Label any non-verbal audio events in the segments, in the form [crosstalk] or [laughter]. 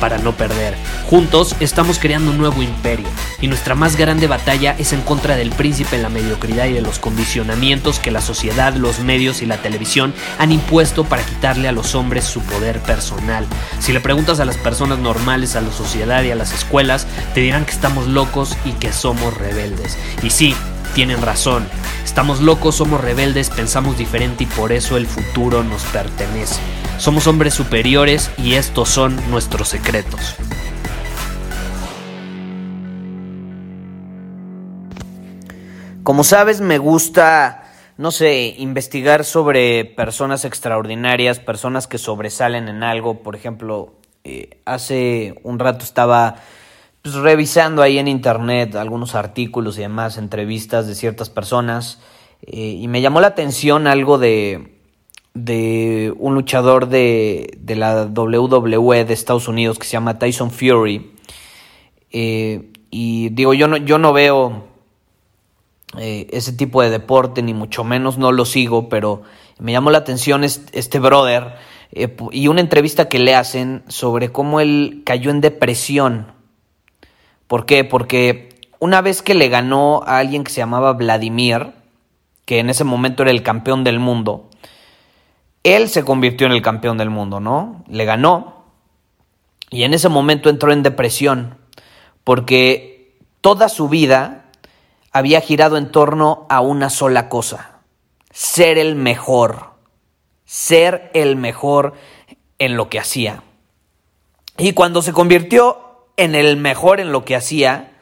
para no perder. Juntos estamos creando un nuevo imperio y nuestra más grande batalla es en contra del príncipe, la mediocridad y de los condicionamientos que la sociedad, los medios y la televisión han impuesto para quitarle a los hombres su poder personal. Si le preguntas a las personas normales, a la sociedad y a las escuelas, te dirán que estamos locos y que somos rebeldes. Y sí, tienen razón. Estamos locos, somos rebeldes, pensamos diferente y por eso el futuro nos pertenece. Somos hombres superiores y estos son nuestros secretos. Como sabes, me gusta no sé, investigar sobre personas extraordinarias, personas que sobresalen en algo. Por ejemplo, eh, hace un rato estaba pues, revisando ahí en internet algunos artículos y demás, entrevistas de ciertas personas, eh, y me llamó la atención algo de, de un luchador de, de, la WWE de Estados Unidos que se llama Tyson Fury. Eh, y digo, yo no, yo no veo eh, ese tipo de deporte, ni mucho menos no lo sigo, pero me llamó la atención este, brother eh, y una entrevista que le hacen sobre cómo él cayó en depresión. ¿Por qué? Porque una vez que le ganó a alguien que se llamaba Vladimir, que en ese momento era el campeón del mundo, él se convirtió en el campeón del mundo, ¿no? Le ganó y en ese momento entró en depresión porque toda su vida había girado en torno a una sola cosa, ser el mejor, ser el mejor en lo que hacía. Y cuando se convirtió en el mejor en lo que hacía,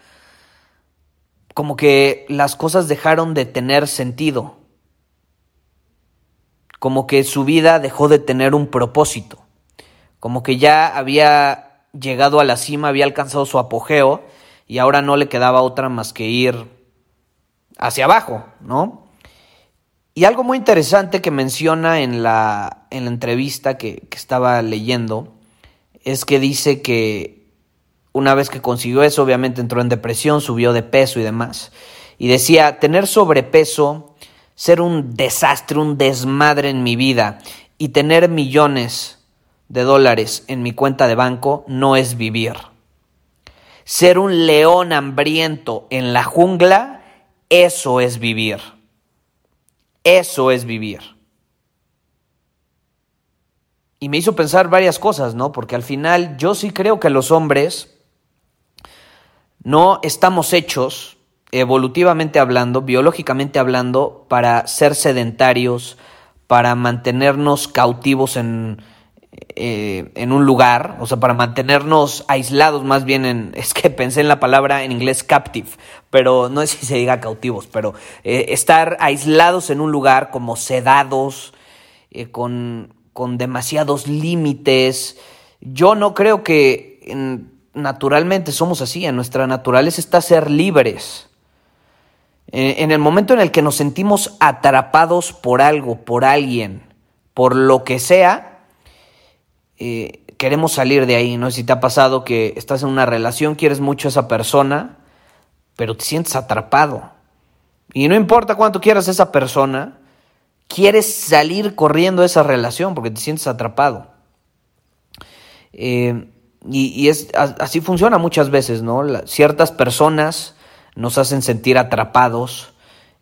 como que las cosas dejaron de tener sentido, como que su vida dejó de tener un propósito, como que ya había llegado a la cima, había alcanzado su apogeo y ahora no le quedaba otra más que ir hacia abajo, ¿no? Y algo muy interesante que menciona en la, en la entrevista que, que estaba leyendo es que dice que una vez que consiguió eso, obviamente entró en depresión, subió de peso y demás. Y decía, tener sobrepeso, ser un desastre, un desmadre en mi vida y tener millones de dólares en mi cuenta de banco no es vivir. Ser un león hambriento en la jungla eso es vivir. Eso es vivir. Y me hizo pensar varias cosas, ¿no? Porque al final yo sí creo que los hombres no estamos hechos, evolutivamente hablando, biológicamente hablando, para ser sedentarios, para mantenernos cautivos en, eh, en un lugar, o sea, para mantenernos aislados más bien en, [laughs] es que pensé en la palabra en inglés captive, pero no sé si se diga cautivos, pero eh, estar aislados en un lugar como sedados, eh, con, con, demasiados límites. Yo no creo que naturalmente somos así, en nuestra naturaleza está ser libres. En el momento en el que nos sentimos atrapados por algo, por alguien, por lo que sea, eh, queremos salir de ahí, ¿no? Si te ha pasado que estás en una relación, quieres mucho a esa persona, pero te sientes atrapado. Y no importa cuánto quieras a esa persona, quieres salir corriendo de esa relación porque te sientes atrapado. Eh, y, es, así funciona muchas veces, ¿no? ciertas personas nos hacen sentir atrapados,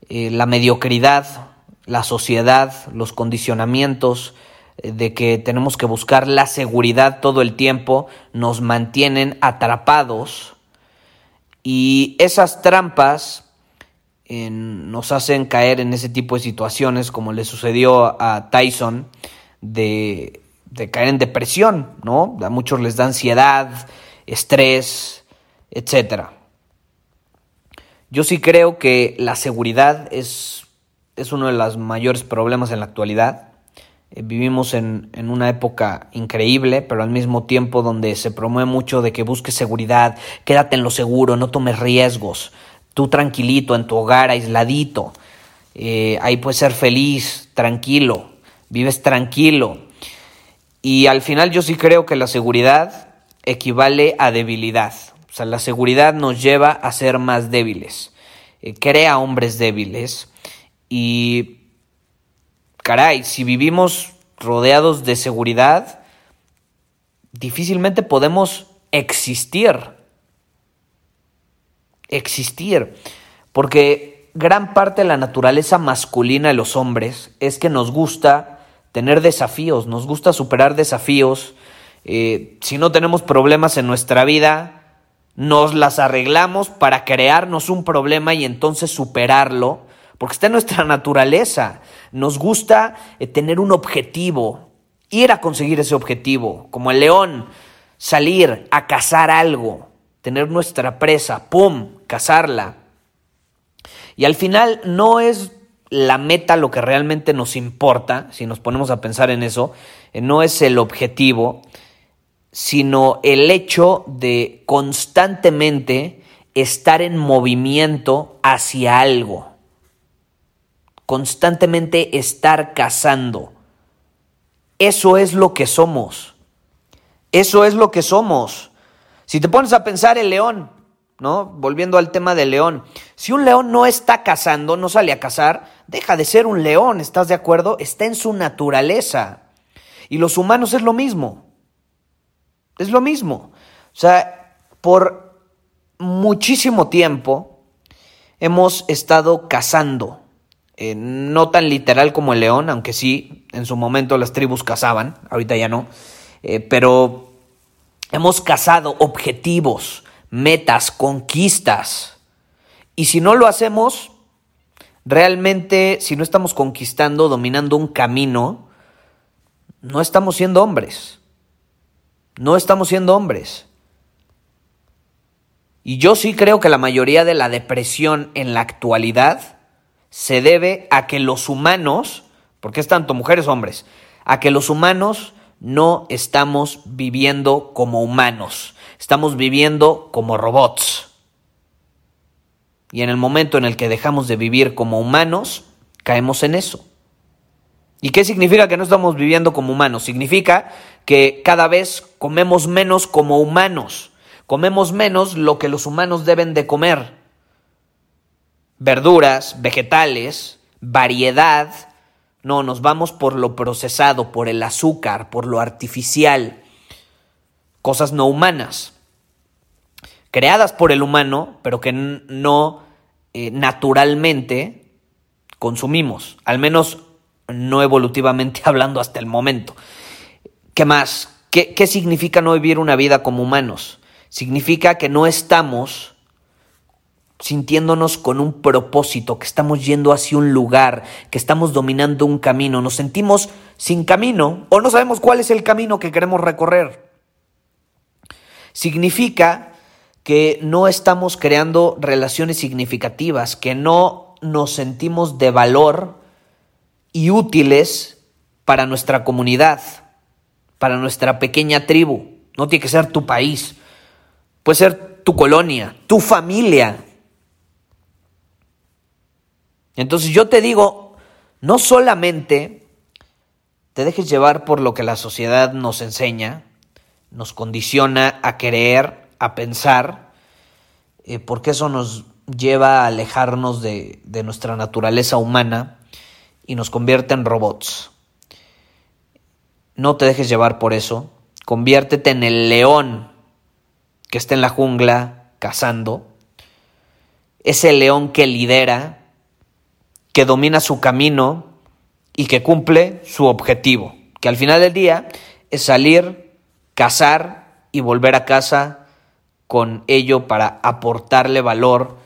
eh, la mediocridad, la sociedad, los condicionamientos, de que tenemos que buscar la seguridad todo el tiempo, nos mantienen atrapados y esas trampas nos hacen caer en ese tipo de situaciones como le sucedió a Tyson de, de caer en depresión, ¿no? A muchos les da ansiedad, estrés, etc. Yo sí creo que la seguridad es, es uno de los mayores problemas en la actualidad eh, vivimos en, en, una época increíble, pero al mismo tiempo donde se promueve mucho de que busques seguridad, quédate en lo seguro, no tomes riesgos, tú tranquilito en tu hogar, aisladito. eh, ahí puedes ser feliz, tranquilo, vives tranquilo. Y al final yo sí creo que la seguridad equivale a debilidad. O sea, la seguridad nos lleva a ser más débiles, eh, crea hombres débiles y, caray, si vivimos rodeados de seguridad, difícilmente podemos existir. Existir. Porque gran parte de la naturaleza masculina de los hombres es que nos gusta tener desafíos, nos gusta superar desafíos. Eh, si no tenemos problemas en nuestra vida, nos las arreglamos para crearnos un problema y entonces superarlo, porque está en nuestra naturaleza. Nos gusta eh, tener un objetivo, ir a conseguir ese objetivo, como el león, salir a cazar algo, tener nuestra presa, ¡pum!, cazarla. Y al final no es la meta lo que realmente nos importa, si nos ponemos a pensar en eso, eh, no es el objetivo, sino el hecho de constantemente estar en movimiento hacia algo, constantemente estar cazando. Eso es lo que somos. Eso es lo que somos. Si te pones a pensar el león, ¿no? Volviendo al tema del león. Si un león no está cazando, no sale a cazar, deja de ser un león, ¿estás de acuerdo? Está en su naturaleza. Y los humanos es lo mismo. Es lo mismo. O sea, por muchísimo tiempo hemos estado cazando. Eh, no tan literal como el león, aunque sí, en su momento las tribus cazaban, ahorita ya no. Eh, pero hemos cazado objetivos, metas, conquistas. Y si no lo hacemos, realmente, si no estamos conquistando, dominando un camino, no estamos siendo hombres. No estamos siendo hombres. Y yo sí creo que la mayoría de la depresión en la actualidad se debe a que los humanos, porque es tanto mujeres hombres, a que los humanos no estamos viviendo como humanos. Estamos viviendo como robots. Y en el momento en el que dejamos de vivir como humanos, caemos en eso. ¿Y qué significa que no estamos viviendo como humanos? Significa que cada vez comemos menos como humanos. Comemos menos lo que los humanos deben de comer. Verduras, vegetales, variedad. No, nos vamos por lo procesado, por el azúcar, por lo artificial cosas no humanas, creadas por el humano, pero que no eh, naturalmente consumimos, al menos no evolutivamente [laughs] hablando hasta el momento. ¿Qué más? ¿Qué, ¿Qué significa no vivir una vida como humanos? Significa que no estamos sintiéndonos con un propósito, que estamos yendo hacia un lugar, que estamos dominando un camino, nos sentimos sin camino o no sabemos cuál es el camino que queremos recorrer. Significa que no estamos creando relaciones significativas, que no nos sentimos de valor y útiles para nuestra comunidad, para nuestra pequeña tribu. No tiene que ser tu país, puede ser tu colonia, tu familia. Entonces yo te digo, no solamente te dejes llevar por lo que la sociedad nos enseña, nos condiciona a creer, a pensar, eh, porque eso nos lleva a alejarnos de, de nuestra naturaleza humana y nos convierte en robots. No te dejes llevar por eso, conviértete en el león que está en la jungla cazando, ese león que lidera, que domina su camino y que cumple su objetivo, que al final del día es salir casar y volver a casa con ello para aportarle valor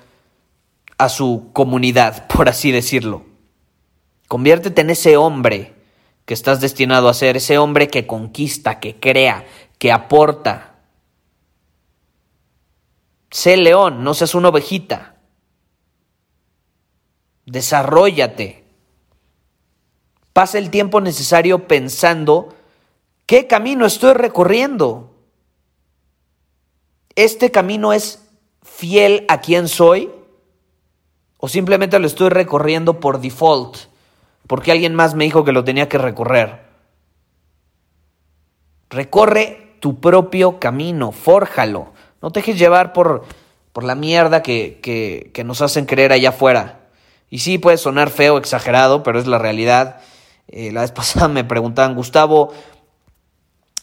a su comunidad, [laughs] por así decirlo. Conviértete en ese hombre que estás destinado a ser, ese hombre que conquista, que crea, que aporta. Sé león, no seas una ovejita. Desarrollate. Pasa el tiempo necesario pensando ¿Qué camino estoy recorriendo? ¿Este camino es fiel a quien soy? ¿O simplemente lo estoy recorriendo por default? Porque alguien más me dijo que lo tenía que recorrer. Recorre tu propio camino, fórjalo. No te dejes llevar por, por la mierda que, que, nos hacen creer allá afuera. Y sí, puede sonar feo, exagerado, pero es la realidad. Eh, la vez [laughs] pasada me preguntaban, Gustavo,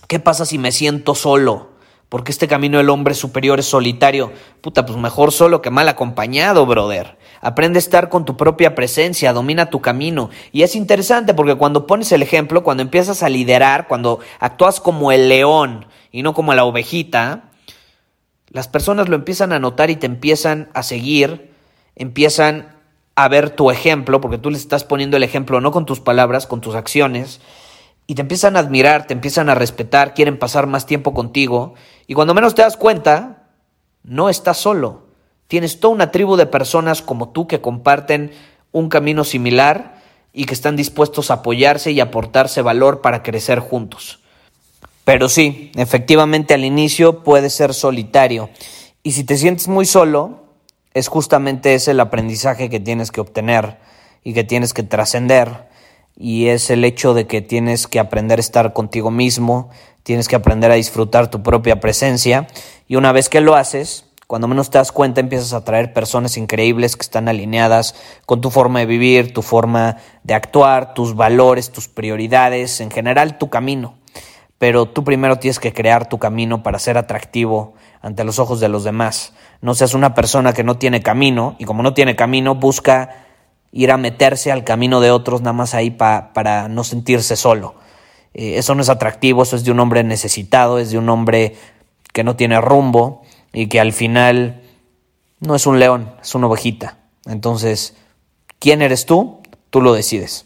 ¿qué pasa si me siento solo? Porque este camino del hombre superior es solitario. Puta, pues mejor solo que mal acompañado, brother. Aprende a estar con tu propia presencia, domina tu camino. Y es interesante porque cuando pones el ejemplo, cuando empiezas a liderar, cuando actúas como el león y no como la ovejita, las personas lo empiezan a notar y te empiezan a seguir, empiezan a ver tu ejemplo, porque tú les estás poniendo el ejemplo no con tus palabras, con tus acciones, y te empiezan a admirar, te empiezan a respetar, quieren pasar más tiempo contigo, y cuando menos te das cuenta, no estás solo. Tienes toda una tribu de personas como tú que comparten un camino similar y que están dispuestos a apoyarse y aportarse valor para crecer juntos. Pero sí, efectivamente al inicio puede ser solitario. Y si te sientes muy solo, es justamente ese el aprendizaje que tienes que obtener y que tienes que trascender y es el hecho de que tienes que aprender a estar contigo mismo, tienes que aprender a disfrutar tu propia presencia y una vez que lo haces, cuando menos te das cuenta empiezas a traer personas increíbles que están alineadas con tu forma de vivir, tu forma de actuar, tus valores, tus prioridades, en general tu camino. Pero tú primero tienes que crear tu camino para ser atractivo ante los ojos de los demás. No seas una persona que no tiene camino y como no tiene camino busca ir a meterse al camino de otros nada más ahí para no sentirse solo. Eh, eso no es atractivo, eso es de un hombre necesitado, es de un hombre que no tiene rumbo y que al final no es un león, es una ovejita. Entonces, ¿quién eres tú? Tú lo decides.